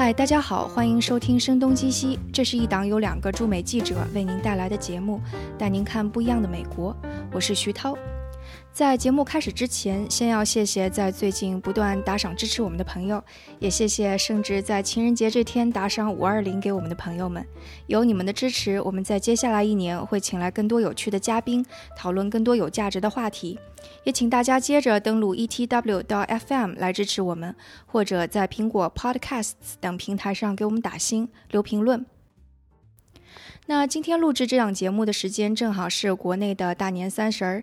嗨，大家好，欢迎收听《声东击西》，这是一档由两个驻美记者为您带来的节目，带您看不一样的美国。我是徐涛。在节目开始之前，先要谢谢在最近不断打赏支持我们的朋友，也谢谢甚至在情人节这天打赏五二零给我们的朋友们。有你们的支持，我们在接下来一年会请来更多有趣的嘉宾，讨论更多有价值的话题。也请大家接着登录 etw 到 FM 来支持我们，或者在苹果 Podcasts 等平台上给我们打星、留评论。那今天录制这档节目的时间正好是国内的大年三十儿。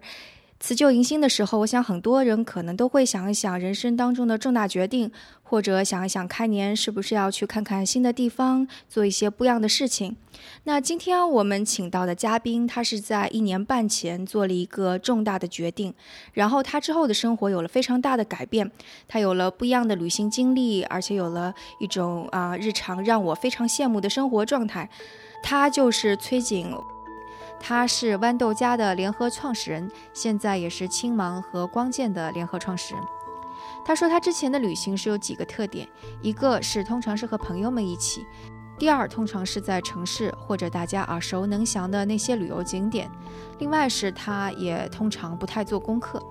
辞旧迎新的时候，我想很多人可能都会想一想人生当中的重大决定，或者想一想开年是不是要去看看新的地方，做一些不一样的事情。那今天我们请到的嘉宾，他是在一年半前做了一个重大的决定，然后他之后的生活有了非常大的改变，他有了不一样的旅行经历，而且有了一种啊日常让我非常羡慕的生活状态。他就是崔景。他是豌豆荚的联合创始人，现在也是青芒和光剑的联合创始人。他说，他之前的旅行是有几个特点：一个是通常是和朋友们一起；第二，通常是在城市或者大家耳熟能详的那些旅游景点；另外是他也通常不太做功课。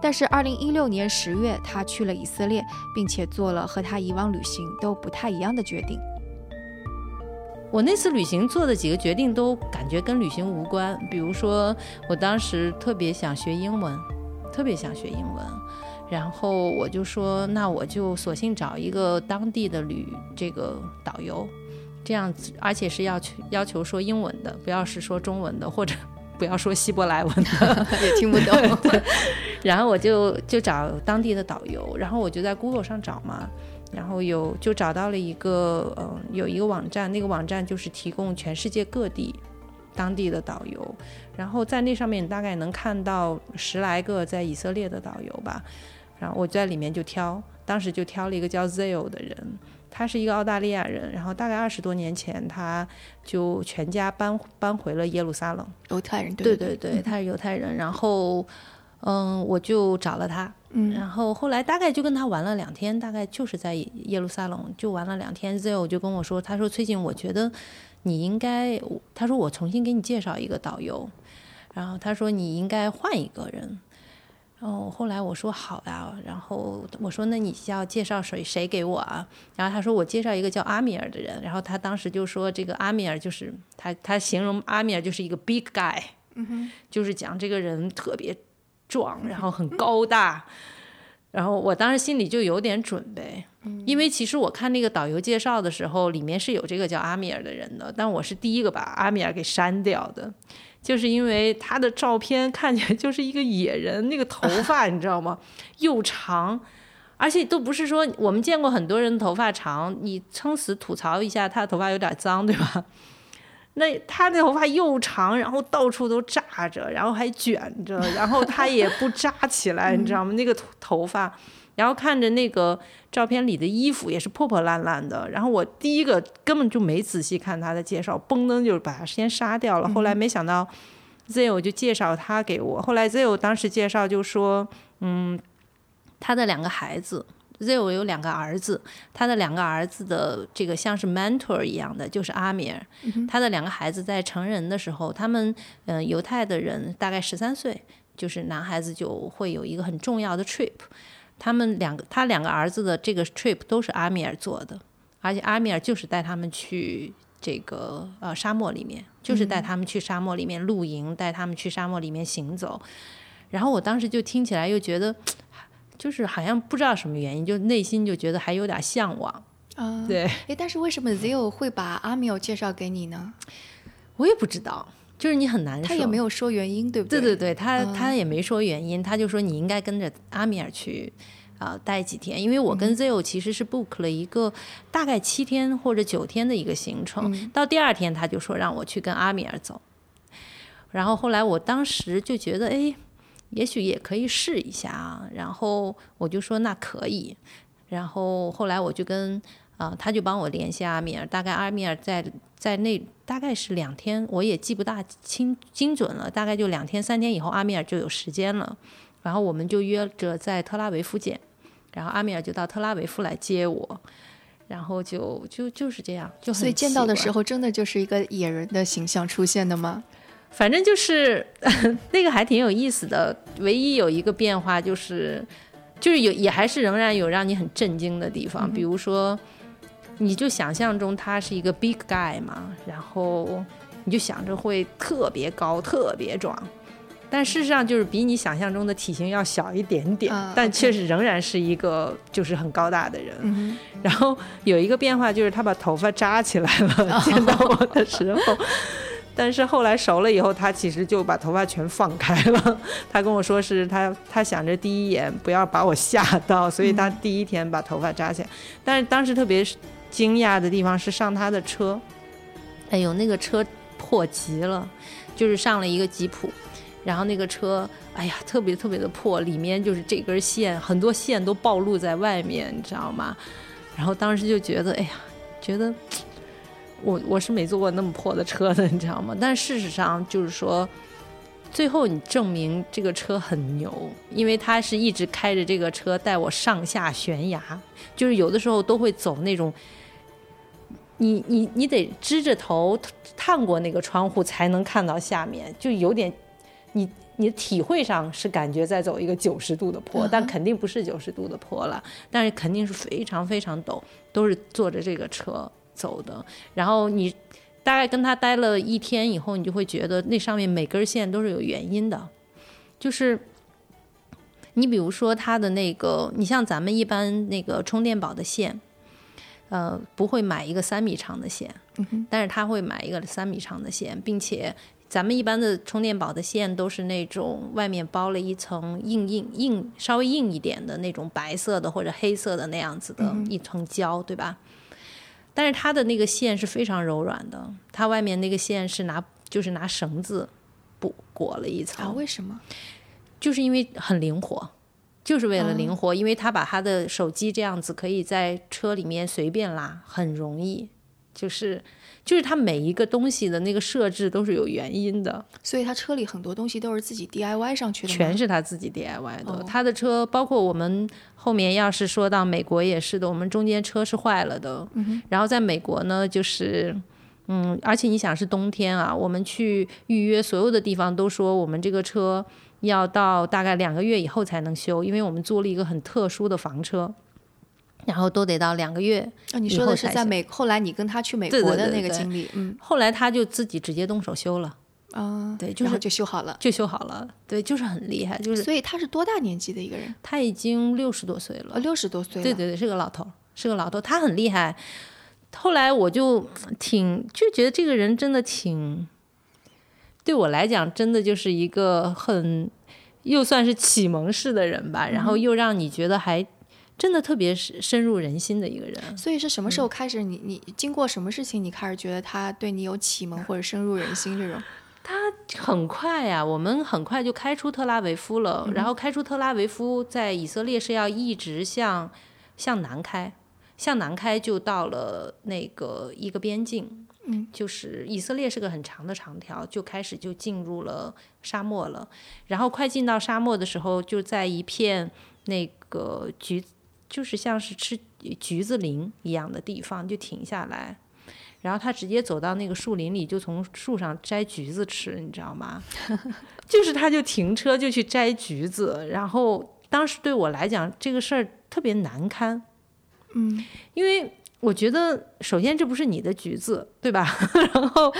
但是，二零一六年十月，他去了以色列，并且做了和他以往旅行都不太一样的决定。我那次旅行做的几个决定都感觉跟旅行无关，比如说我当时特别想学英文，特别想学英文，然后我就说那我就索性找一个当地的旅这个导游，这样子而且是要求要求说英文的，不要是说中文的或者不要说希伯来文的 也听不懂。然后我就就找当地的导游，然后我就在 Google 上找嘛。然后有就找到了一个，嗯，有一个网站，那个网站就是提供全世界各地当地的导游，然后在那上面大概能看到十来个在以色列的导游吧，然后我在里面就挑，当时就挑了一个叫 Zio 的人，他是一个澳大利亚人，然后大概二十多年前他就全家搬搬回了耶路撒冷，犹太人，对对对，他是犹太人，然后。嗯，我就找了他，嗯，然后后来大概就跟他玩了两天，大概就是在耶路撒冷就玩了两天。之后就跟我说，他说崔静，我觉得你应该，他说我重新给你介绍一个导游，然后他说你应该换一个人。然后后来我说好呀，然后我说那你需要介绍谁谁给我啊？然后他说我介绍一个叫阿米尔的人。然后他当时就说这个阿米尔就是他他形容阿米尔就是一个 big guy，嗯，就是讲这个人特别。壮，然后很高大，然后我当时心里就有点准备，因为其实我看那个导游介绍的时候，里面是有这个叫阿米尔的人的，但我是第一个把阿米尔给删掉的，就是因为他的照片看起来就是一个野人，那个头发你知道吗？又长，而且都不是说我们见过很多人头发长，你撑死吐槽一下他的头发有点脏，对吧？那他那头发又长，然后到处都扎着，然后还卷着，然后他也不扎起来，你知道吗？那个头发，然后看着那个照片里的衣服也是破破烂烂的。然后我第一个根本就没仔细看他的介绍，嘣噔就把他先杀掉了。后来没想到，Zio 就介绍他给我。后来 Zio 当时介绍就说，嗯，他的两个孩子。Zio 有两个儿子，他的两个儿子的这个像是 mentor 一样的，就是阿米尔。他的两个孩子在成人的时候，他们嗯犹太的人大概十三岁，就是男孩子就会有一个很重要的 trip。他们两个他两个儿子的这个 trip 都是阿米尔做的，而且阿米尔就是带他们去这个呃沙漠里面，就是带他们去沙漠里面露营，带他们去沙漠里面行走。然后我当时就听起来又觉得。就是好像不知道什么原因，就内心就觉得还有点向往。啊，对。哎，但是为什么 Zio 会把阿米尔介绍给你呢？我也不知道，就是你很难他也没有说原因，对不对？对对对，他他也没说原因，他就说你应该跟着阿米尔去啊待几天，因为我跟 Zio 其实是 book 了一个大概七天或者九天的一个行程，到第二天他就说让我去跟阿米尔走，然后后来我当时就觉得哎。也许也可以试一下啊，然后我就说那可以，然后后来我就跟啊，他就帮我联系阿米尔，大概阿米尔在在那大概是两天，我也记不大清精准了，大概就两天三天以后，阿米尔就有时间了，然后我们就约着在特拉维夫见，然后阿米尔就到特拉维夫来接我，然后就就就是这样，就所以见到的时候，候真的就是一个野人的形象出现的吗？反正就是 那个还挺有意思的。唯一有一个变化就是，就是有也还是仍然有让你很震惊的地方，比如说，你就想象中他是一个 big guy 嘛，然后你就想着会特别高、特别壮。但事实上就是比你想象中的体型要小一点点，啊但确实仍然是一个就是很高大的人。嗯然后有一个变化就是他把头发扎起来了，见到我的时候。但是后来熟了以后，他其实就把头发全放开了。他跟我说是他他想着第一眼不要把我吓到，所以他第一天把头发扎起来。但是当时特别惊讶的地方是上他的车，哎呦，那个车破极了，就是上了一个吉普。然后那个车，哎呀，特别特别的破，里面就是这根线，很多线都暴露在外面，你知道吗？然后当时就觉得，哎呀，觉得我我是没坐过那么破的车的，你知道吗？但事实上就是说，最后你证明这个车很牛，因为他是一直开着这个车带我上下悬崖，就是有的时候都会走那种。你你你得支着头探过那个窗户才能看到下面，就有点，你你的体会上是感觉在走一个九十度的坡，但肯定不是九十度的坡了，但是肯定是非常非常陡，都是坐着这个车走的。然后你大概跟他待了一天以后，你就会觉得那上面每根线都是有原因的，就是。你比如说它的那个，你像咱们一般那个充电宝的线，呃，不会买一个三米长的线，嗯但是他会买一个三米长的线，并且咱们一般的充电宝的线都是那种外面包了一层硬硬硬稍微硬一点的那种白色的或者黑色的那样子的一层胶，对吧？但是它的那个线是非常柔软的，它外面那个线是拿就是拿绳子补裹了一层，啊，为什么？就是因为很灵活，就是为了灵活，因为他把他的手机这样子可以在车里面随便拉，很容易，就是就是他每一个东西的那个设置都是有原因的，所以他车里很多东西都是自己 DIY 上去的？全是他自己 DIY 的。哦他的车包括我们后面要是说到美国也是的，我们中间车是坏了的，然后在美国呢就是。嗯，而且你想是冬天啊，我们去预约所有的地方都说我们这个车要到大概两个月以后才能修，因为我们租了一个很特殊的房车，然后都得到两个月。啊，你说的是在美，后来你跟他去美国的那个经历，嗯后来他就自己直接动手修了，啊，对就是就修好了。就修好了。对，就是很厉害，就是所以他是多大年纪的一个人？他已经六十多岁了呃，。六十多岁了。对对对，是个老头，是个老头，他很厉害。后来我就挺就觉得这个人真的挺，对我来讲真的就是一个很又算是启蒙式的人吧，然后又让你觉得还真的特别深深入人心的一个人。所以是什么时候开始你？你经过什么事情，你开始觉得他对你有启蒙或者深入人心这种？他很快呀、我们很快就开出特拉维夫了。然后开出特拉维夫，在以色列是要一直向向南开，向南开就到了那个一个边境。嗯，就是以色列是个很长的长条，就开始就进入了沙漠了。然后快进到沙漠的时候，就在一片那个橘，就是像是吃橘子林一样的地方就停下来。然后他直接走到那个树林里，就从树上摘橘子吃，你知道吗？就是他就停车就去摘橘子，然后当时对我来讲这个事儿特别难堪，嗯，因为我觉得首先这不是你的橘子，对吧？然后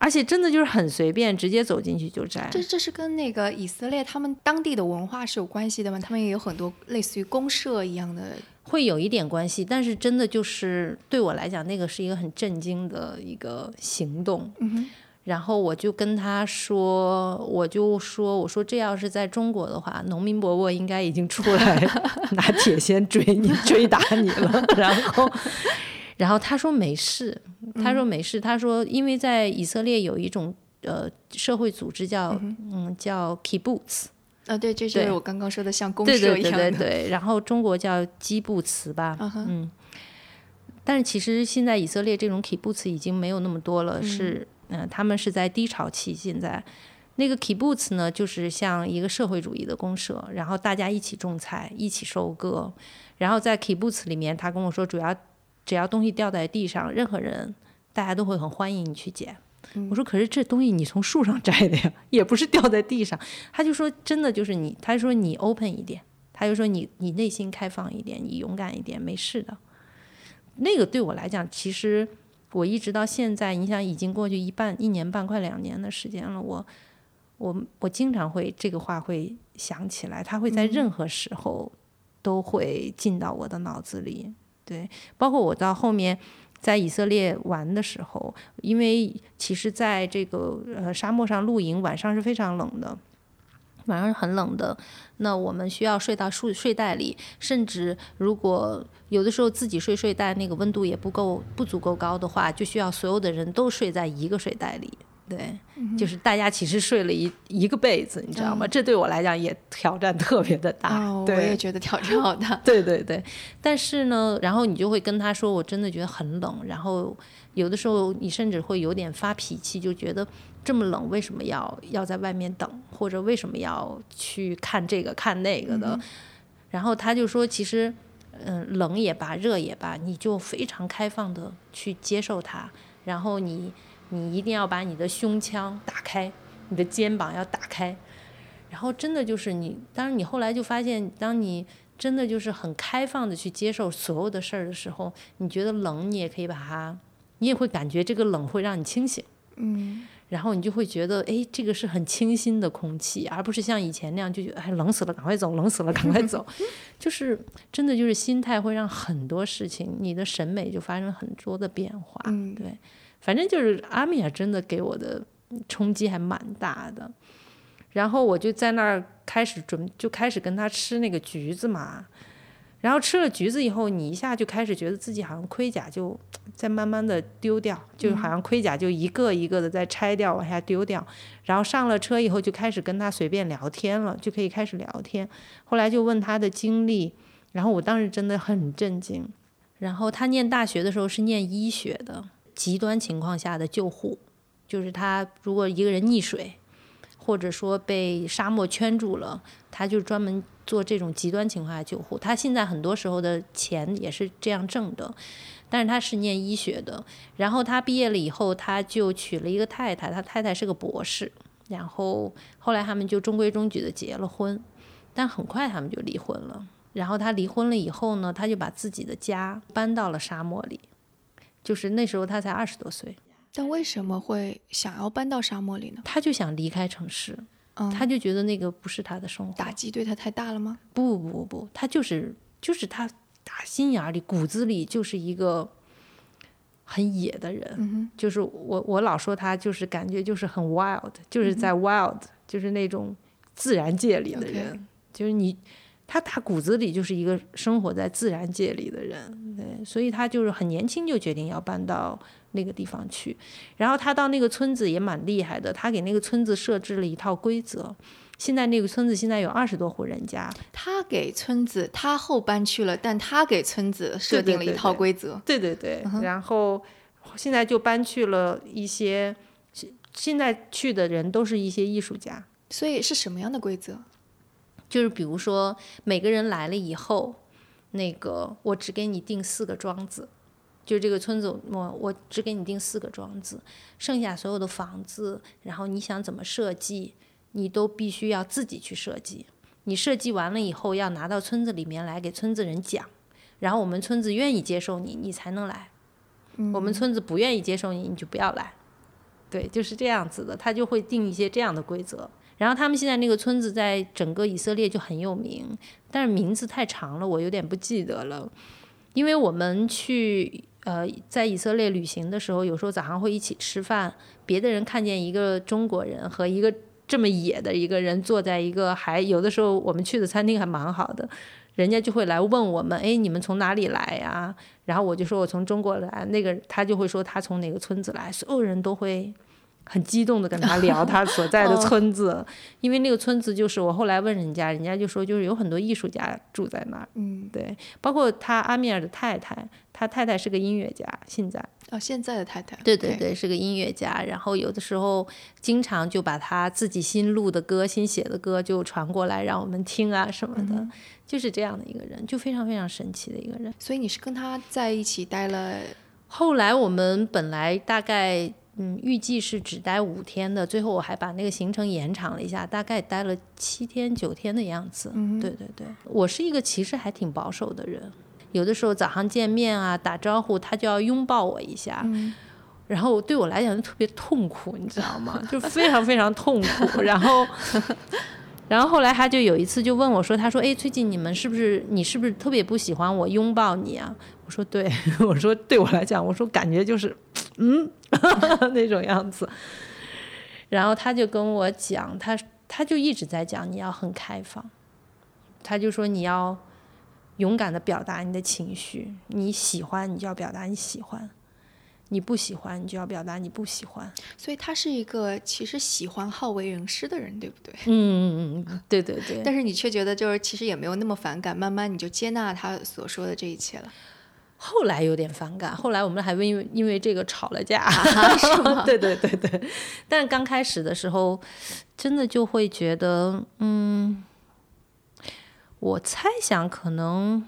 而且真的就是很随便，直接走进去就摘。这这是跟那个以色列他们当地的文化是有关系的吗？他们也有很多类似于公社一样的。会有一点关系，但是真的就是对我来讲，那个是一个很震惊的一个行动。然后我就跟他说，我就说，我说这要是在中国的话，农民伯伯应该已经出来 拿铁锨追你、追打你了。然后，然后他说没事，他说没事，他说因为在以色列有一种呃社会组织叫嗯叫 kibbutz，啊，对，这就是我刚刚说的像公对对对社一样的。对对，然后中国叫基布茨吧，嗯但是其实现在以色列这种 kibbutz 已经没有那么多了，是嗯、呃他们是在低潮期，现在那个 kibbutz 呢，就是像一个社会主义的公社，然后大家一起种菜，一起收割。然后在 kibbutz 里面，他跟我说，主要只要东西掉在地上，任何人大家都会很欢迎你去捡。我说可是这东西你从树上摘的呀，也不是掉在地上。他就说真的就是你，他说你 open 一点，他就说你你内心开放一点，你勇敢一点，没事的。那个对我来讲，其实我一直到现在，你想已经过去一半一年半快两年的时间了，我我我经常会这个话会想起来，他会在任何时候都会进到我的脑子里。对，包括我到后面在以色列玩的时候，因为其实在这个呃沙漠上露营，晚上是非常冷的。晚上是很冷的，那我们需要睡到睡睡袋里，甚至如果有的时候自己睡睡袋，那个温度也不够不足够高的话，就需要所有的人都睡在一个睡袋里。对，就是大家其实睡了一一个被子，你知道吗？这对我来讲也挑战特别的大。哦，我也觉得挑战好大。对对对，但是呢，然后你就会跟他说，我真的觉得很冷，然后有的时候你甚至会有点发脾气，就觉得。这么冷，为什么要要在外面等，或者为什么要去看这个看那个的？然后他就说，其实，嗯，冷也罢，热也罢，你就非常开放的去接受它。然后你你一定要把你的胸腔打开，你的肩膀要打开。然后真的就是你，当然你后来就发现，当你真的就是很开放的去接受所有的事儿的时候，你觉得冷，你也可以把它，你也会感觉这个冷会让你清醒。嗯。然后你就会觉得，哎，这个是很清新的空气，而不是像以前那样就觉得，哎，冷死了，赶快走，冷死了，赶快走。就是真的，就是心态会让很多事情，你的审美就发生很多的变化。嗯，对，反正就是阿米娅真的给我的冲击还蛮大的。然后我就在那儿开始准，就开始跟他吃那个橘子嘛。然后吃了橘子以后，你一下就开始觉得自己好像盔甲就在慢慢的丢掉，就好像盔甲就一个一个的在拆掉，往下丢掉。然后上了车以后，就开始跟他随便聊天了，就可以开始聊天。后来就问他的经历，然后我当时真的很震惊。然后他念大学的时候是念医学的，极端情况下的救护，就是他如果一个人溺水，或者说被沙漠圈住了，他就专门。做这种极端情况下救护，他现在很多时候的钱也是这样挣的，但是他是念医学的，然后他毕业了以后，他就娶了一个太太，他太太是个博士，然后后来他们就中规中矩的结了婚，但很快他们就离婚了。然后他离婚了以后呢，他就把自己的家搬到了沙漠里，就是那时候他才二十多岁。但为什么会想要搬到沙漠里呢？他就想离开城市。他就觉得那个不是他的生活，打击对他太大了吗？不不不不，他就是就是他打心眼里骨子里就是一个很野的人，就是我我老说他就是感觉就是很 wild，就是在 wild，就是那种自然界里的人，就是你他他骨子里就是一个生活在自然界里的人，对，所以他就是很年轻就决定要搬到。那个地方去，然后他到那个村子也蛮厉害的，他给那个村子设置了一套规则。现在那个村子现在有二十多户人家，他给村子，他后搬去了，但他给村子设定了一套规则。对对对，然后现在就搬去了一些，现在去的人都是一些艺术家。所以是什么样的规则？就是比如说每个人来了以后，那个我只给你定四个庄子。就这个村子，我我只给你定四个庄子，剩下所有的房子，然后你想怎么设计，你都必须要自己去设计。你设计完了以后，要拿到村子里面来给村子人讲，然后我们村子愿意接受你，你才能来；我们村子不愿意接受你，你就不要来。对，就是这样子的，他就会定一些这样的规则。然后他们现在那个村子在整个以色列就很有名，但是名字太长了，我有点不记得了，因为我们去。呃，在以色列旅行的时候，有时候早上会一起吃饭。别的人看见一个中国人和一个这么野的一个人坐在一个还有的时候我们去的餐厅还蛮好的，人家就会来问我们：“哎，你们从哪里来呀？”然后我就说我从中国来，那个他就会说他从哪个村子来。所有人都会很激动的跟他聊他所在的 村子，因为那个村子就是我后来问人家，人家就说就是有很多艺术家住在那儿，嗯，对，包括他阿米尔的太太，他太太是个音乐家，现在，哦，现在的太太，对对对，是个音乐家，然后有的时候经常就把他自己新录的歌、新写的歌就传过来让我们听啊什么的，就是这样的一个人，就非常非常神奇的一个人。所以你是跟他在一起待了，后来我们本来大概。嗯，预计是只待五天的，最后我还把那个行程延长了一下，大概待了七天九天的样子。嗯，对对对，我是一个其实还挺保守的人，有的时候早上见面啊，打招呼他就要拥抱我一下，然后对我来讲就特别痛苦，你知道吗？就非常非常痛苦。然后，然后后来他就有一次就问我说：“他说，哎，最近你们是不是你是不是特别不喜欢我拥抱你啊？”我说：“对，我说对我来讲，我说感觉就是。”嗯，那种样子，然后他就跟我讲，他他就一直在讲你要很开放，他就说你要勇敢的表达你的情绪，你喜欢你就要表达你喜欢，你不喜欢你就要表达你不喜欢。所以他是一个其实喜欢好为人师的人，对不对？嗯嗯嗯，对对对。但是你却觉得就是其实也没有那么反感，慢慢你就接纳他所说的这一切了。后来有点反感，后来我们还因为因为这个吵了架，是吗？对对对对，但刚开始的时候，真的就会觉得，嗯，我猜想可能，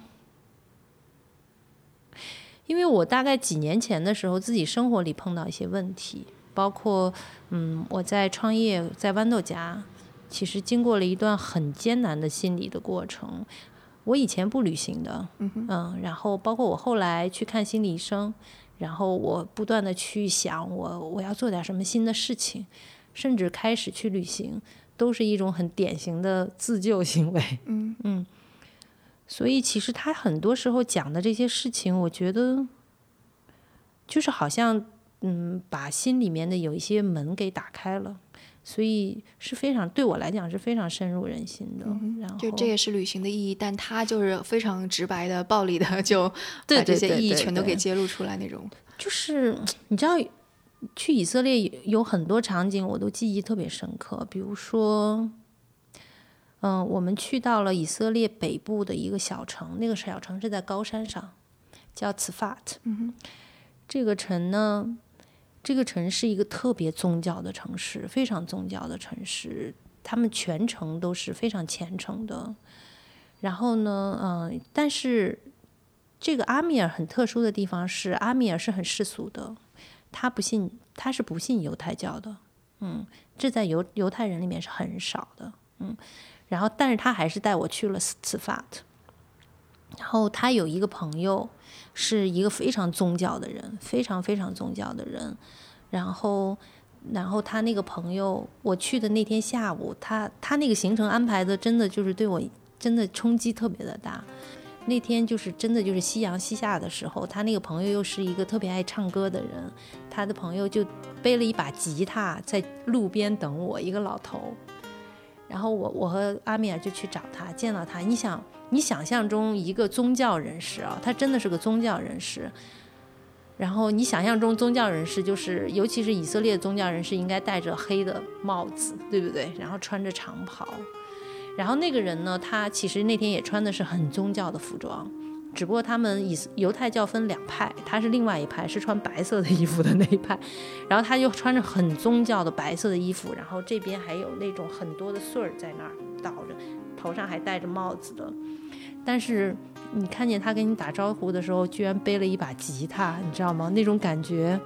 因为我大概几年前的时候，自己生活里碰到一些问题，包括，嗯，我在创业在豌豆荚，其实经过了一段很艰难的心理的过程。我以前不旅行的，嗯，然后包括我后来去看心理医生，然后我不断的去想我我要做点什么新的事情，甚至开始去旅行，都是一种很典型的自救行为，嗯嗯，所以其实他很多时候讲的这些事情，我觉得就是好像嗯把心里面的有一些门给打开了。所以是非常对我来讲是非常深入人心的，然后就这也是旅行的意义，但他就是非常直白的、暴力的，就把这些意义全都给揭露出来那种。就是你知道，去以色列有很多场景我都记忆特别深刻，比如说，嗯，我们去到了以色列北部的一个小城，那个小城是在高山上，叫茨法特。嗯这个城呢。这个城是一个特别宗教的城市，非常宗教的城市，他们全程都是非常虔诚的。然后呢，嗯，但是这个阿米尔很特殊的地方是，阿米尔是很世俗的，他不信，他是不信犹太教的，嗯，这在犹犹太人里面是很少的，嗯。然后，但是他还是带我去了斯法特。然后他有一个朋友。是一个非常宗教的人，非常非常宗教的人。然后，然后他那个朋友，我去的那天下午，他他那个行程安排的真的就是对我真的冲击特别的大。那天就是真的就是夕阳西下的时候，他那个朋友又是一个特别爱唱歌的人，他的朋友就背了一把吉他在路边等我，一个老头。然后我我和阿米尔就去找他，见到他，你想。你想象中一个宗教人士啊，他真的是个宗教人士。然后你想象中宗教人士就是，尤其是以色列宗教人士，应该戴着黑的帽子，对不对？然后穿着长袍。然后那个人呢，他其实那天也穿的是很宗教的服装，只不过他们以犹太教分两派，他是另外一派，是穿白色的衣服的那一派。然后他就穿着很宗教的白色的衣服，然后这边还有那种很多的穗儿在那儿倒着，头上还戴着帽子的。但是你看见他跟你打招呼的时候，居然背了一把吉他，你知道吗？那种感觉，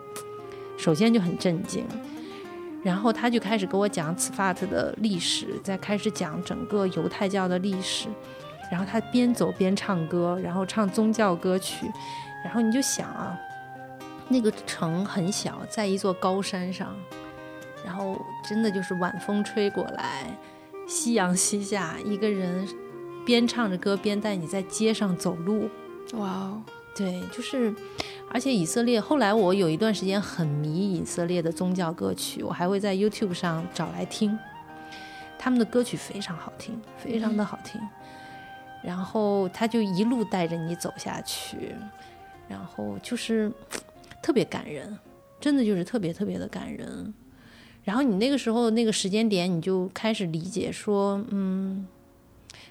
首先就很震惊。然后他就开始给我讲此法特的历史，再开始讲整个犹太教的历史。然后他边走边唱歌，然后唱宗教歌曲。然后你就想啊，那个城很小，在一座高山上，然后真的就是晚风吹过来，夕阳西下，一个人。边唱着歌边带你在街上走路，哇哦，对，就是，而且以色列后来我有一段时间很迷以色列的宗教歌曲，我还会在 YouTube 上找来听，他们的歌曲非常好听，非常的好听，然后他就一路带着你走下去，然后就是特别感人，真的就是特别特别的感人，然后你那个时候那个时间点，你就开始理解说，嗯，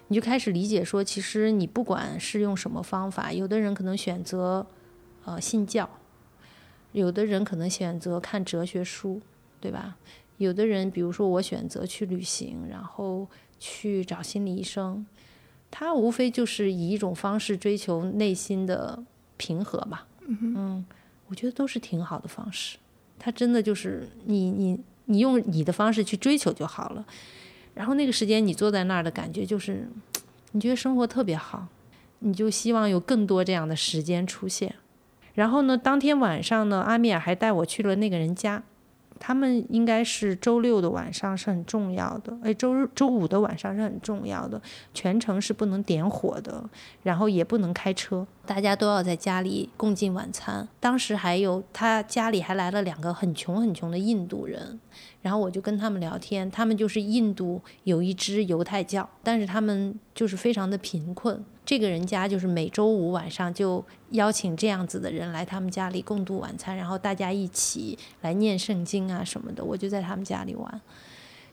你就开始理解说，其实你不管是用什么方法，有的人可能选择呃信教，有的人可能选择看哲学书，对吧？有的人，比如说我选择去旅行，然后去找心理医生，他无非就是以一种方式追求内心的平和吧。嗯，我觉得都是挺好的方式。他真的就是你你你用你的方式去追求就好了。然后那个时间你坐在那儿的感觉就是，你觉得生活特别好，你就希望有更多这样的时间出现。然后呢，当天晚上呢，阿米尔还带我去了那个人家。他们应该是周六的晚上是很重要的，哎，周日、周五的晚上是很重要的，全程是不能点火的，然后也不能开车，大家都要在家里共进晚餐。当时还有他家里还来了两个很穷很穷的印度人，然后我就跟他们聊天，他们就是印度有一支犹太教，但是他们就是非常的贫困。这个人家就是每周五晚上就邀请这样子的人来他们家里共度晚餐，然后大家一起来念圣经啊什么的。我就在他们家里玩，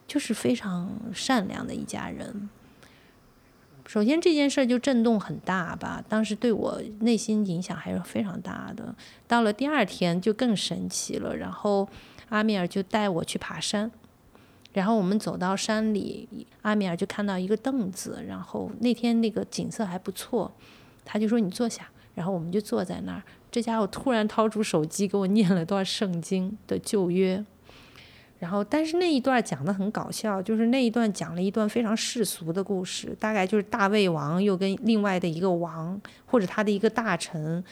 就是非常善良的一家人。首先这件事儿就震动很大吧，当时对我内心影响还是非常大的。到了第二天就更神奇了，然后阿米尔就带我去爬山。然后我们走到山里，阿米尔就看到一个凳子，然后那天那个景色还不错，他就说你坐下，然后我们就坐在那儿。这家伙突然掏出手机给我念了段圣经的旧约，然后但是那一段讲的很搞笑，就是那一段讲了一段非常世俗的故事，大概就是大卫王又跟另外的一个王或者他的一个大臣。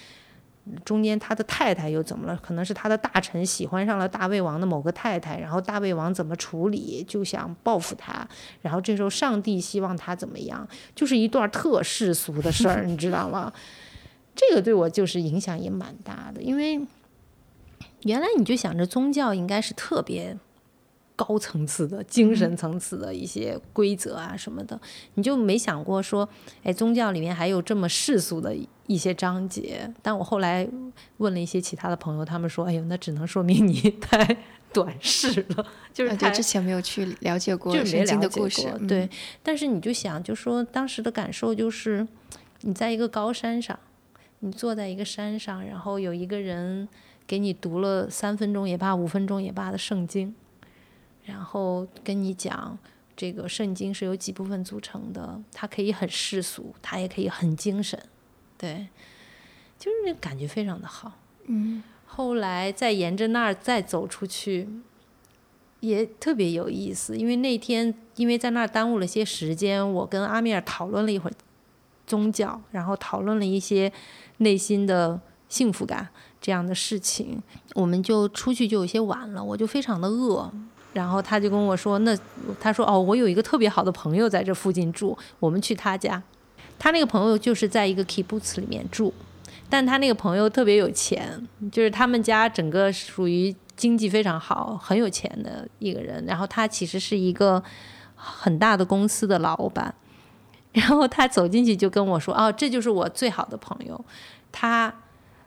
中间他的太太又怎么了？可能是他的大臣喜欢上了大卫王的某个太太，然后大卫王怎么处理，就想报复他。然后这时候上帝希望他怎么样？就是一段特世俗的事儿，你知道吗？这个对我就是影响也蛮大的，因为原来你就想着宗教应该是特别。高层次的精神层次的一些规则啊什么的，你就没想过说，哎，宗教里面还有这么世俗的一些章节。但我后来问了一些其他的朋友，他们说，哎呦，那只能说明你太短视了，就是对之前没有去了解过圣经的故事。对，但是你就想，就说当时的感受就是，你在一个高山上，你坐在一个山上，然后有一个人给你读了三分钟也罢，五分钟也罢的圣经。然后跟你讲，这个圣经是由几部分组成的，它可以很世俗，它也可以很精神，对，就是那感觉非常的好。嗯，后来再沿着那儿再走出去，也特别有意思，因为那天因为在那儿耽误了些时间，我跟阿米尔讨论了一会儿宗教，然后讨论了一些内心的幸福感这样的事情，我们就出去就有些晚了，我就非常的饿。然后他就跟我说：“那他说哦，我有一个特别好的朋友在这附近住，我们去他家。他那个朋友就是在一个 kibbutz 里面住，但他那个朋友特别有钱，就是他们家整个属于经济非常好、很有钱的一个人。然后他其实是一个很大的公司的老板。然后他走进去就跟我说：哦，这就是我最好的朋友。他。”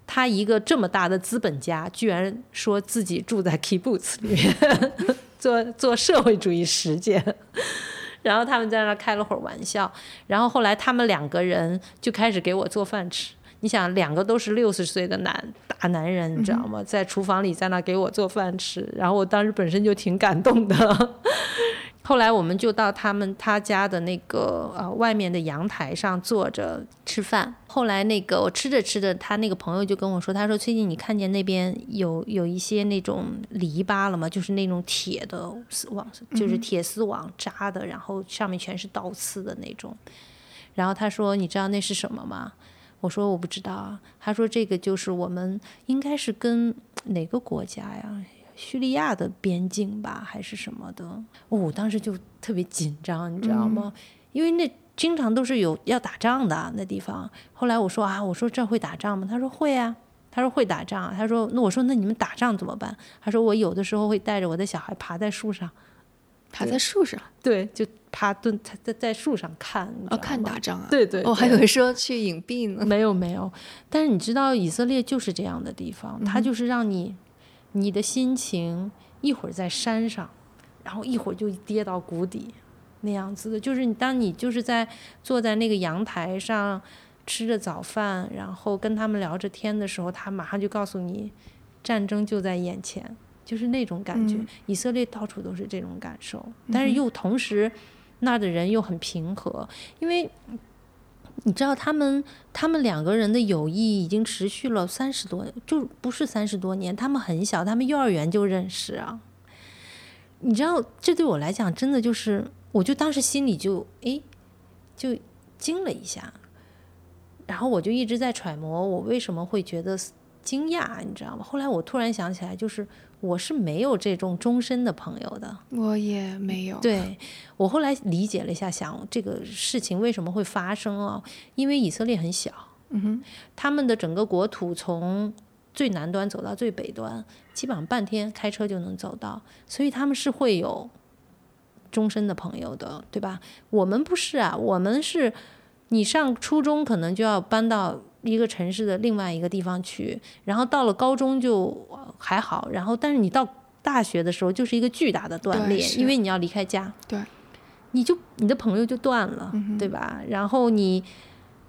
他一个这么大的资本家，居然说自己住在 kibbutz 里面做做社会主义实践，然后他们在那开了会儿玩笑，然后后来他们两个人就开始给我做饭吃。你想，两个都是六十岁的男大男人，你知道吗？在厨房里在那给我做饭吃，然后我当时本身就挺感动的。后来我们就到他们他家的那个呃外面的阳台上坐着吃饭。后来那个我吃着吃着，他那个朋友就跟我说：“他说最近你看见那边有有一些那种篱笆了吗？就是那种铁的丝网，就是铁丝网扎的，然后上面全是倒刺的那种。”然后他说：“你知道那是什么吗？”我说：“我不知道啊。”他说：“这个就是我们应该是跟哪个国家呀？”叙利亚的边境吧，还是什么的？哦，我当时就特别紧张，你知道吗？因为那经常都是有要打仗的那地方。后来我说啊，我说这会打仗吗？他说会啊，他说会打仗。他说那我说那你们打仗怎么办？他说我有的时候会带着我的小孩爬在树上，爬在树上，对，就爬蹲在在树上看，哦，看打仗啊，对对，我还以为说去隐蔽呢。没有没有，但是你知道以色列就是这样的地方，它就是让你。你的心情一会儿在山上，然后一会儿就跌到谷底，那样子的。就是你当你就是在坐在那个阳台上吃着早饭，然后跟他们聊着天的时候，他马上就告诉你，战争就在眼前，就是那种感觉。以色列到处都是这种感受，但是又同时那儿的人又很平和，因为。你知道他们，他们两个人的友谊已经持续了三十多，就不是三十多年。他们很小，他们幼儿园就认识啊。你知道，这对我来讲，真的就是，我就当时心里就哎，就惊了一下。然后我就一直在揣摩，我为什么会觉得惊讶，你知道吗？后来我突然想起来，就是。我是没有这种终身的朋友的，我也没有。对我后来理解了一下，想这个事情为什么会发生啊？因为以色列很小，嗯哼，他们的整个国土从最南端走到最北端，基本上半天开车就能走到，所以他们是会有终身的朋友的，对吧？我们不是啊，我们是你上初中可能就要搬到。一个城市的另外一个地方去，然后到了高中就还好，然后但是你到大学的时候就是一个巨大的断裂，因为你要离开家，对，你就你的朋友就断了，对吧？然后你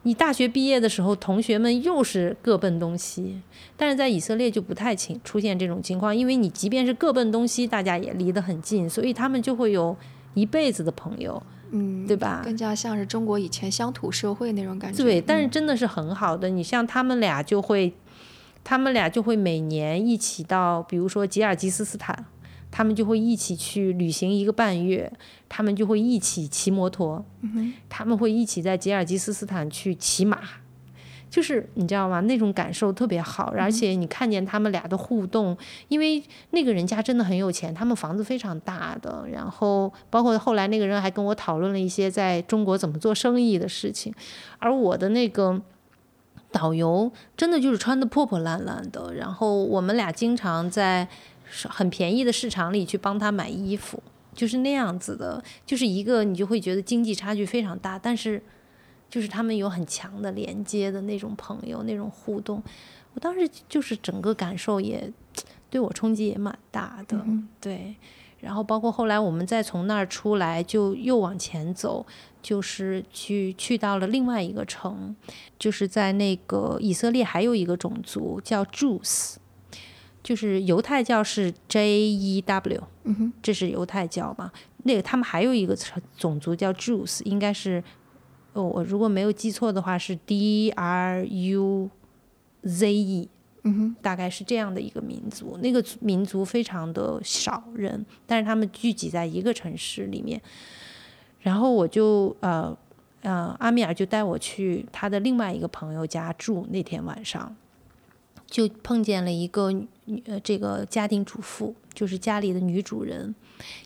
你大学毕业的时候，同学们又是各奔东西，但是在以色列就不太情出现这种情况，因为你即便是各奔东西，大家也离得很近，所以他们就会有一辈子的朋友。嗯，对吧？更加像是中国以前乡土社会那种感觉。对，但是真的是很好的。你像他们俩就会，他们俩就会每年一起到，比如说吉尔吉斯斯坦，他们就会一起去旅行一个半月，他们就会一起骑摩托，他们会一起在吉尔吉斯斯坦去骑马。就是你知道吗？那种感受特别好，而且你看见他们俩的互动，因为那个人家真的很有钱，他们房子非常大的，然后包括后来那个人还跟我讨论了一些在中国怎么做生意的事情，而我的那个导游真的就是穿的破破烂烂的，然后我们俩经常在很便宜的市场里去帮他买衣服，就是那样子的，就是一个你就会觉得经济差距非常大，但是。就是他们有很强的连接的那种朋友，那种互动，我当时就是整个感受也对我冲击也蛮大的，对。然后包括后来我们再从那儿出来，就又往前走，就是去去到了另外一个城，就是在那个以色列还有一个种族叫 Jews，就是犹太教是 J E W，嗯哼，这是犹太教嘛？那个他们还有一个种族叫 Jews，应该是。哦，我如果没有记错的话是 D R U Z E，嗯哼，大概是这样的一个民族。那个民族非常的少人，但是他们聚集在一个城市里面。然后我就呃呃，阿米尔就带我去他的另外一个朋友家住。那天晚上就碰见了一个呃这个家庭主妇，就是家里的女主人。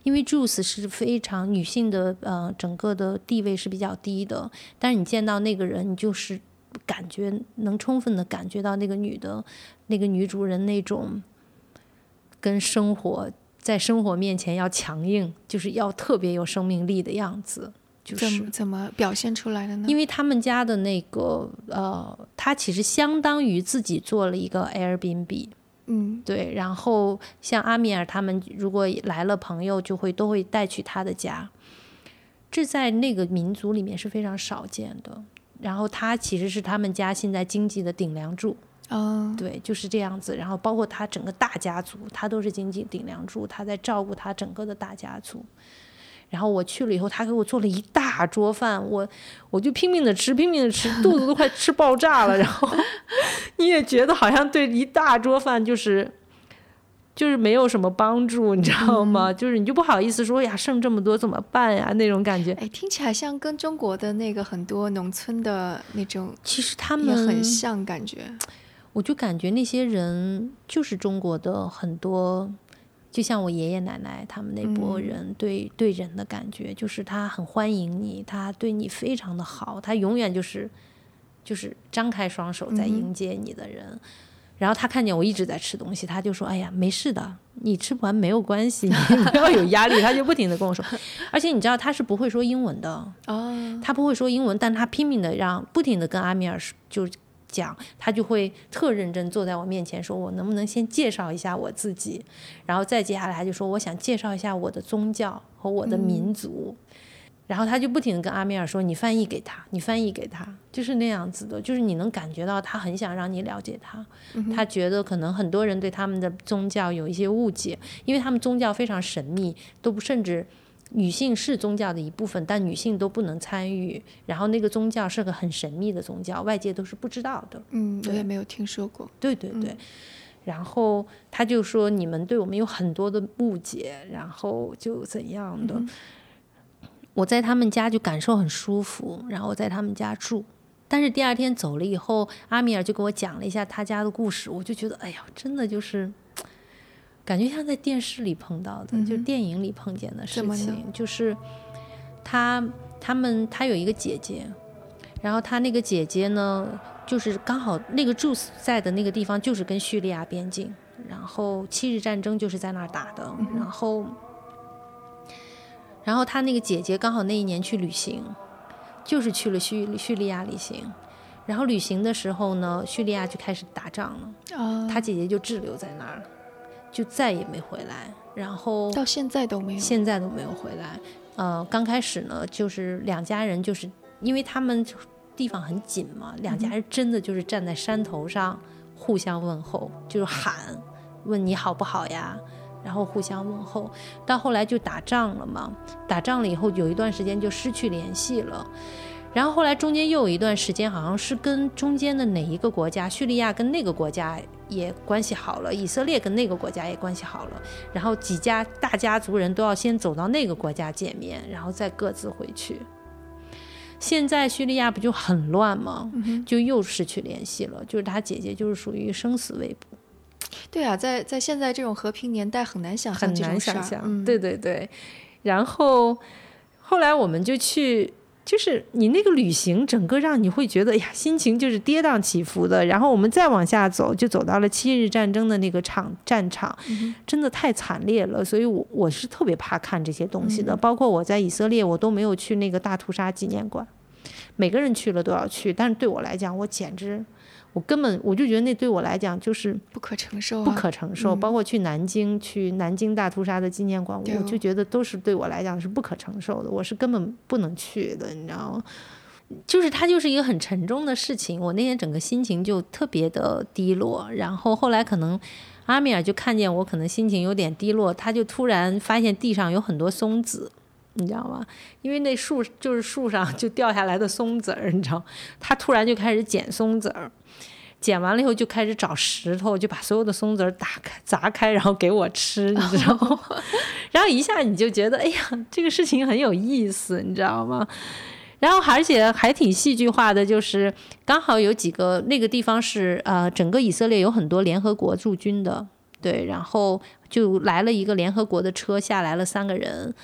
因为 Juice 是非常女性的，呃，整个的地位是比较低的。但是你见到那个人，你就是感觉能充分的感觉到那个女的，那个女主人那种跟生活在生活面前要强硬，就是要特别有生命力的样子。就是怎么表现出来的呢？因为他们家的那个，呃，他其实相当于自己做了一个 Airbnb。嗯，对，然后像阿米尔他们如果来了朋友，就会都会带去他的家，这在那个民族里面是非常少见的。然后他其实是他们家现在经济的顶梁柱，啊，对，就是这样子。然后包括他整个大家族，他都是经济顶梁柱，他在照顾他整个的大家族。然后我去了以后，他给我做了一大桌饭，我我就拼命的吃，拼命的吃，肚子都快吃爆炸了。然后你也觉得好像对一大桌饭就是就是没有什么帮助，你知道吗？就是你就不好意思说呀，剩这么多怎么办呀？那种感觉。哎，听起来像跟中国的那个很多农村的那种，其实他们很像，感觉。我就感觉那些人就是中国的很多。就像我爷爷奶奶他们那波人对对人的感觉，就是他很欢迎你，他对你非常的好，他永远就是就是张开双手在迎接你的人。然后他看见我一直在吃东西，他就说：“哎呀，没事的，你吃不完没有关系，你 不要有压力。”他就不停的跟我说，而且你知道他是不会说英文的哦，他不会说英文，但他拼命的让不停的跟阿米尔就讲，他就会特认真坐在我面前说：“我能不能先介绍一下我自己？”然后再接下来他就说：“我想介绍一下我的宗教和我的民族。然后他就不停的跟阿米尔说：“你翻译给他，你翻译给他，就是那样子的，就是你能感觉到他很想让你了解他。他觉得可能很多人对他们的宗教有一些误解，因为他们宗教非常神秘，都不甚至。”女性是宗教的一部分，但女性都不能参与。然后那个宗教是个很神秘的宗教，外界都是不知道的。嗯，我也没有听说过。对对对。然后他就说：“你们对我们有很多的误解，然后就怎样的。”我在他们家就感受很舒服，然后我在他们家住。但是第二天走了以后，阿米尔就给我讲了一下他家的故事，我就觉得，哎呀，真的就是。感觉像在电视里碰到的，就电影里碰见的事情。就是他他们他有一个姐姐，然后他那个姐姐呢，就是刚好那个住在的那个地方就是跟叙利亚边境，然后七日战争就是在那儿打的。然后然后他那个姐姐刚好那一年去旅行，就是去了叙叙利亚旅行。然后旅行的时候呢，叙利亚就开始打仗了，他姐姐就滞留在那儿。就再也没回来，然后到现在都没有，现在都没有回来。呃，刚开始呢，就是两家人，就是因为他们地方很紧嘛，两家人真的就是站在山头上互相问候，就是喊问你好不好呀，然后互相问候。到后来就打仗了嘛，打仗了以后有一段时间就失去联系了。然后后来中间又有一段时间，好像是跟中间的哪一个国家，叙利亚跟那个国家也关系好了，以色列跟那个国家也关系好了。然后几家大家族人都要先走到那个国家见面，然后再各自回去。现在叙利亚不就很乱吗？就又失去联系了。就是他姐姐就是属于生死未卜。对啊，在在现在这种和平年代，很难想象很难想象。对对对。然后后来我们就去。就是你那个旅行，整个让你会觉得，哎呀，心情就是跌宕起伏的。然后我们再往下走，就走到了七日战争的那个场战场，真的太惨烈了。所以，我我是特别怕看这些东西的。包括我在以色列，我都没有去那个大屠杀纪念馆。每个人去了都要去，但是对我来讲，我简直。我根本我就觉得那对我来讲就是不可承受，不可承受。包括去南京，去南京大屠杀的纪念馆，我就觉得都是对我来讲是不可承受的。我是根本不能去的，你知道吗？就是它就是一个很沉重的事情。我那天整个心情就特别的低落。然后后来可能阿米尔就看见我可能心情有点低落，他就突然发现地上有很多松子。你知道吗？因为那树就是树上就掉下来的松子儿，你知道，他突然就开始捡松子儿，捡完了以后就开始找石头，就把所有的松子儿打开砸开，然后给我吃，你知道吗？然后一下你就觉得，哎呀，这个事情很有意思，你知道吗？然后而且还挺戏剧化的，就是刚好有几个那个地方是呃，整个以色列有很多联合国驻军的，对，然后就来了一个联合国的车，下来了三个人。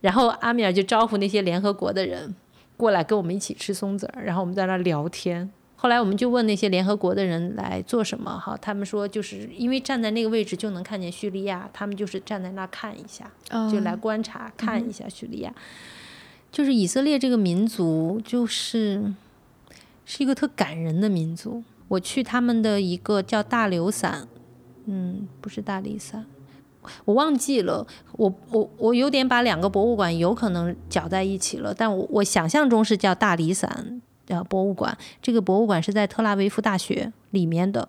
然后阿米尔就招呼那些联合国的人过来跟我们一起吃松子儿，然后我们在那聊天。后来我们就问那些联合国的人来做什么，哈，他们说就是因为站在那个位置就能看见叙利亚，他们就是站在那看一下，就来观察看一下叙利亚。就是以色列这个民族，就是是一个特感人的民族。我去他们的一个叫大流散，嗯，不是大理散。我忘记了，我我我有点把两个博物馆有可能搅在一起了，但我我想象中是叫大理散呃博物馆，这个博物馆是在特拉维夫大学里面的，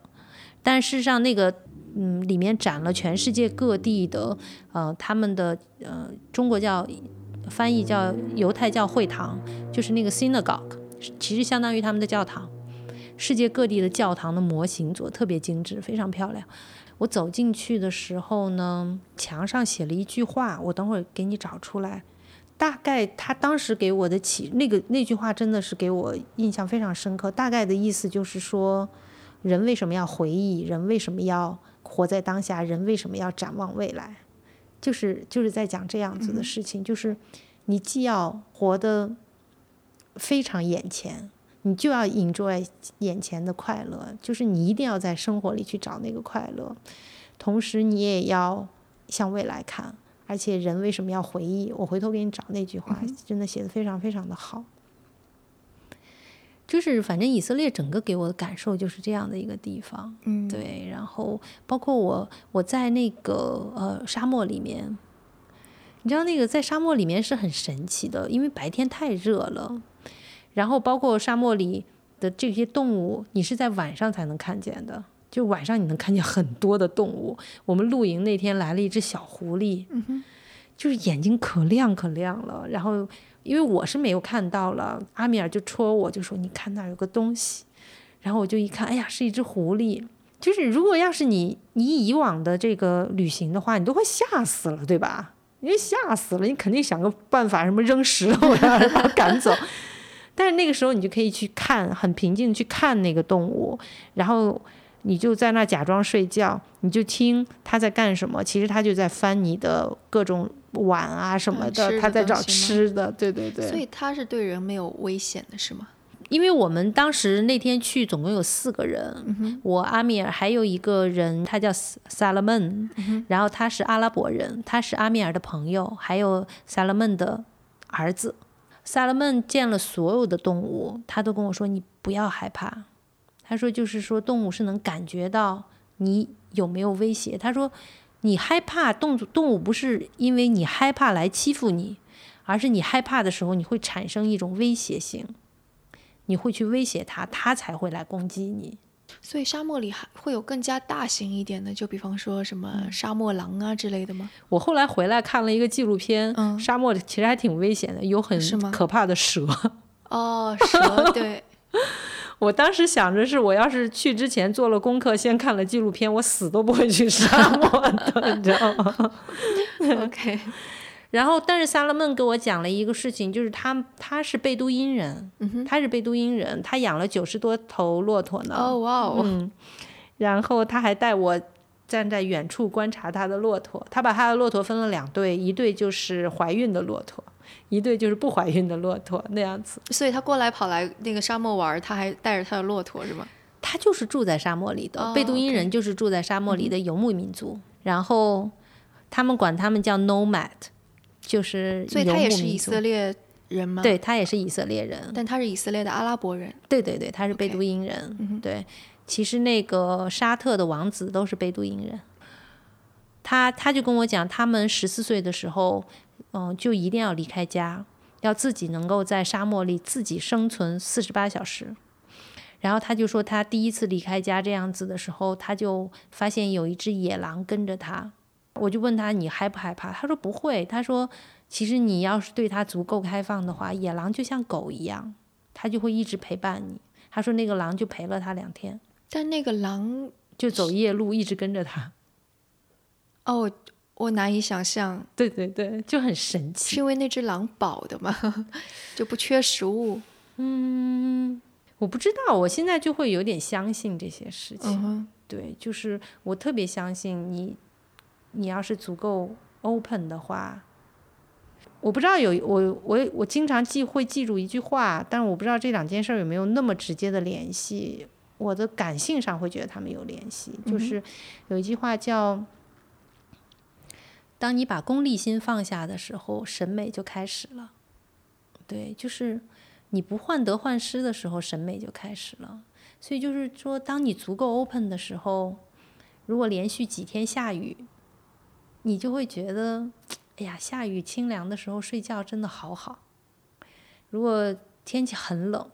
但事实上那个嗯里面展了全世界各地的呃他们的呃中国叫翻译叫犹太教会堂，就是那个 synagogue，其实相当于他们的教堂，世界各地的教堂的模型做特别精致，非常漂亮。我走进去的时候呢，墙上写了一句话，我等会儿给你找出来。大概他当时给我的启那个那句话真的是给我印象非常深刻。大概的意思就是说，人为什么要回忆？人为什么要活在当下？人为什么要展望未来？就是就是在讲这样子的事情，就是你既要活得非常眼前。你就要 enjoy 眼前的快乐，就是你一定要在生活里去找那个快乐，同时你也要向未来看。而且人为什么要回忆？我回头给你找那句话，真的写的非常非常的好。就是反正以色列整个给我的感受就是这样的一个地方。嗯，对，然后包括我我在那个呃沙漠里面，你知道那个在沙漠里面是很神奇的，因为白天太热了，然后包括沙漠里的这些动物，你是在晚上才能看见的。就晚上你能看见很多的动物。我们露营那天来了一只小狐狸，就是眼睛可亮可亮了。然后因为我是没有看到了，阿米尔就戳我，就说：“你看那儿有个东西。”然后我就一看，哎呀，是一只狐狸。就是如果要是你你以往的这个旅行的话，你都会吓死了，对吧？因为吓死了，你肯定想个办法，什么扔石头呀，把它赶走。但是那个时候你就可以去看，很平静地去看那个动物，然后你就在那假装睡觉，你就听它在干什么。其实它就在翻你的各种碗啊什么的它在找吃的。对对对。所以它是对人没有危险的，是吗？因为我们当时那天去总共有四个人，我阿米尔还有一个人，他叫萨萨勒曼，然后他是阿拉伯人，他是阿米尔的朋友，还有萨勒曼的儿子。萨勒曼见了所有的动物，他都跟我说：“你不要害怕。”他说：“就是说动物是能感觉到你有没有威胁。”他说：“你害怕动物动物不是因为你害怕来欺负你，而是你害怕的时候你会产生一种威胁性。”你会去威胁它，它才会来攻击你。所以沙漠里还会有更加大型一点的，就比方说什么沙漠狼啊之类的吗？我后来回来看了一个纪录片，嗯沙漠里其实还挺危险的，有很可怕的蛇。哦，蛇，对，我当时想着是，我要是去之前做了功课，先看了纪录片，我死都不会去沙漠的，你知道吗？OK，然后，但是萨勒曼给我讲了一个事情，就是他他是贝都因人，嗯他是贝都因人，他养了九十多头骆驼呢。哦哇哦，嗯，然后他还带我站在远处观察他的骆驼。他把他的骆驼分了两队，一队就是怀孕的骆驼，一队就是不怀孕的骆驼那样子。所以他过来跑来那个沙漠玩儿，他还带着他的骆驼是吗？他就是住在沙漠里的，哦贝都因人就是住在沙漠里的游牧民族。然后他们管他们叫 nomad，就是所以游他也是以色列人吗？，对他也是以色列人。但他是以色列的阿拉伯人。对对对，他是贝都因人。对，其实那个沙特的王子都是贝都因人。他他就跟我讲，他们十四岁的时候，嗯、就一定要离开家，要自己能够在沙漠里自己生存四十八小时。然后他就说，他第一次离开家这样子的时候，他就发现有一只野狼跟着他。我就问他，你害不害怕？他说不会。他说，其实你要是对他足够开放的话，野狼就像狗一样，它就会一直陪伴你。他说那个狼就陪了他两天，但那个狼，就走夜路一直跟着他。哦，我难以想象，对对对，就很神奇是奇。因为那只狼饱的吗？就不缺食物。嗯我不知道，我现在就会有点相信这些事情。嗯，对，就是我特别相信你，你要是足够 open 的话，我不知道有我我我经常记会记住一句话，但是我不知道这两件事儿有没有那么直接的联系。我的感性上会觉得他们有联系，就是有一句话叫：“当你把功利心放下的时候，审美就开始了。”对，就是你不患得患失的时候，审美就开始了。所以就是说，当你足够 open 的时候，如果连续几天下雨，你就会觉得，哎呀，下雨清凉的时候睡觉真的好好。如果天气很冷，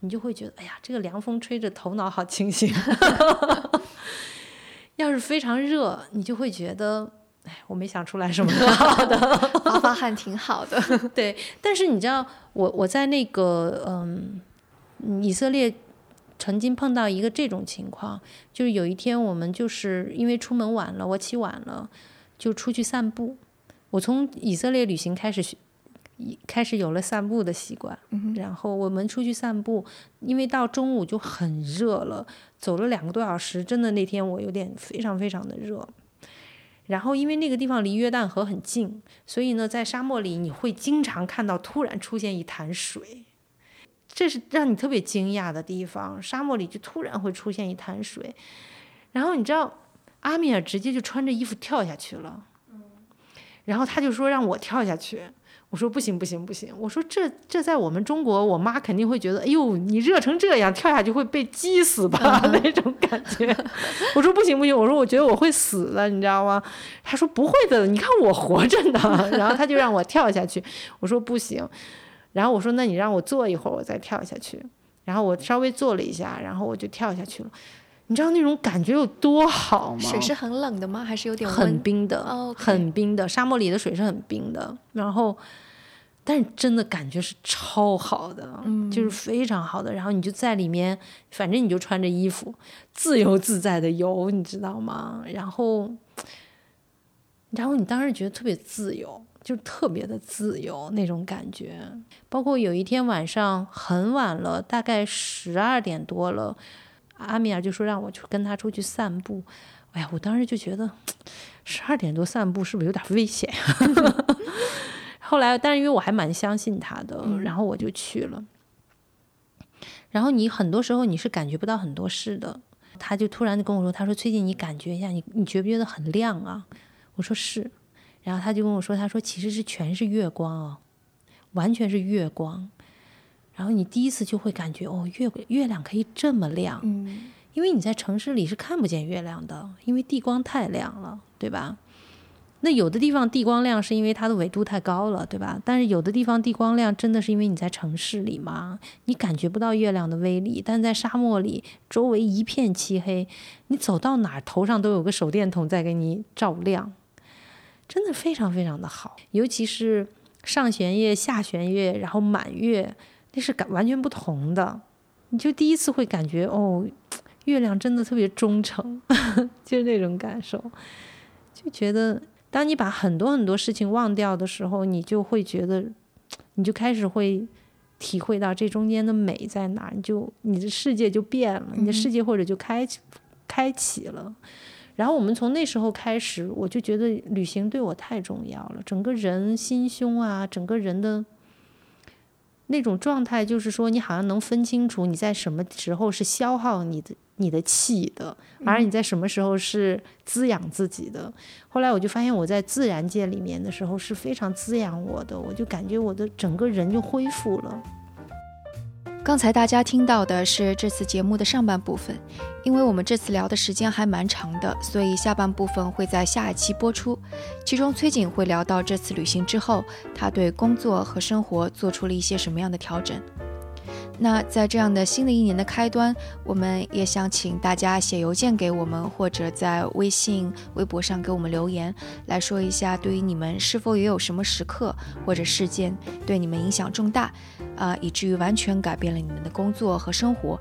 你就会觉得，哎呀，这个凉风吹着头脑好清醒。要是非常热，你就会觉得，哎，我没想出来什么更好的。发发汗挺好的。对，但是你知道，我我在那个嗯，嗯以色列曾经碰到一个这种情况，就是有一天我们就是因为出门晚了，我起晚了，就出去散步。我从以色列旅行开始学，一开始有了散步的习惯。然后我们出去散步，因为到中午就很热了，走了两个多小时，真的那天我有点非常非常的热。然后，因为那个地方离约旦河很近，所以呢，在沙漠里你会经常看到突然出现一潭水，这是让你特别惊讶的地方。沙漠里就突然会出现一潭水，然后你知道，阿米尔直接就穿着衣服跳下去了，然后他就说让我跳下去，我说不行不行不行，我说这这在我们中国，我妈肯定会觉得，哎呦，你热成这样，跳下去会被激死吧 那种感觉。我说不行不行，我说我觉得我会死的，你知道吗？他说不会的，你看我活着呢。然后他就让我跳下去，我说不行。然后我说那你让我坐一会儿，我再跳下去。然后我稍微坐了一下，然后我就跳下去了。你知道那种感觉有多好吗？水是很冷的吗？还是有点很冰的？很冰的，沙漠里的水是很冰的。然后，但是真的感觉是超好的，就是非常好的。然后你就在里面，反正你就穿着衣服，自由自在的游，你知道吗？然后，然后你当时觉得特别自由，就特别的自由那种感觉。包括有一天晚上很晚了，大概十二点多了。阿米尔就说让我去跟他出去散步，哎呀，我当时就觉得十二点多散步是不是有点危险？后来，但是因为我还蛮相信他的，然后我就去了。然后你很多时候你是感觉不到很多事的，他就突然跟我说：“他说最近你感觉一下，你你觉不觉得很亮啊？”我说是。然后他就跟我说：“他说其实是全是月光啊，完全是月光。”然后你第一次就会感觉哦，月月亮可以这么亮，嗯，因为你在城市里是看不见月亮的，因为地光太亮了，对吧？那有的地方地光亮是因为它的纬度太高了，对吧？但是有的地方地光亮真的是因为你在城市里嘛，你感觉不到月亮的威力。但在沙漠里，周围一片漆黑，你走到哪儿头上都有个手电筒在给你照亮，真的非常非常的好。尤其是上弦月、下弦月，然后满月。那是感完全不同的，你就第一次会感觉哦，月亮真的特别忠诚，就是那种感受，就觉得当你把很多很多事情忘掉的时候，你就会觉得，你就开始会体会到这中间的美在哪，你就你的世界就变了，你的世界或者就开启开启了。然后我们从那时候开始，我就觉得旅行对我太重要了，整个人心胸啊，整个人的。那种状态就是说，你好像能分清楚你在什么时候是消耗你的你的气的，而你在什么时候是滋养自己的。后来我就发现，我在自然界里面的时候是非常滋养我的，我就感觉我的整个人就恢复了。刚才大家听到的是这次节目的上半部分，因为我们这次聊的时间还蛮长的，所以下半部分会在下一期播出。其中崔景会聊到这次旅行之后，他对工作和生活做出了一些什么样的调整。那在这样的新的一年的开端，我们也想请大家写邮件给我们，或者在微信、微博上给我们留言，来说一下对于你们是否也有什么时刻或者事件对你们影响重大，啊，以至于完全改变了你们的工作和生活。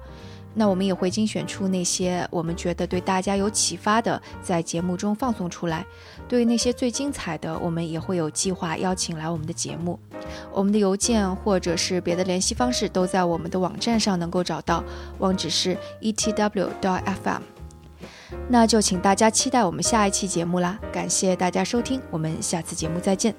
那我们也会精选出那些我们觉得对大家有启发的，在节目中放送出来。对于那些最精彩的，我们也会有计划邀请来我们的节目。我们的邮件或者是别的联系方式都在我们的网站上能够找到，网址是 etw.fm。那就请大家期待我们下一期节目啦！感谢大家收听，我们下次节目再见。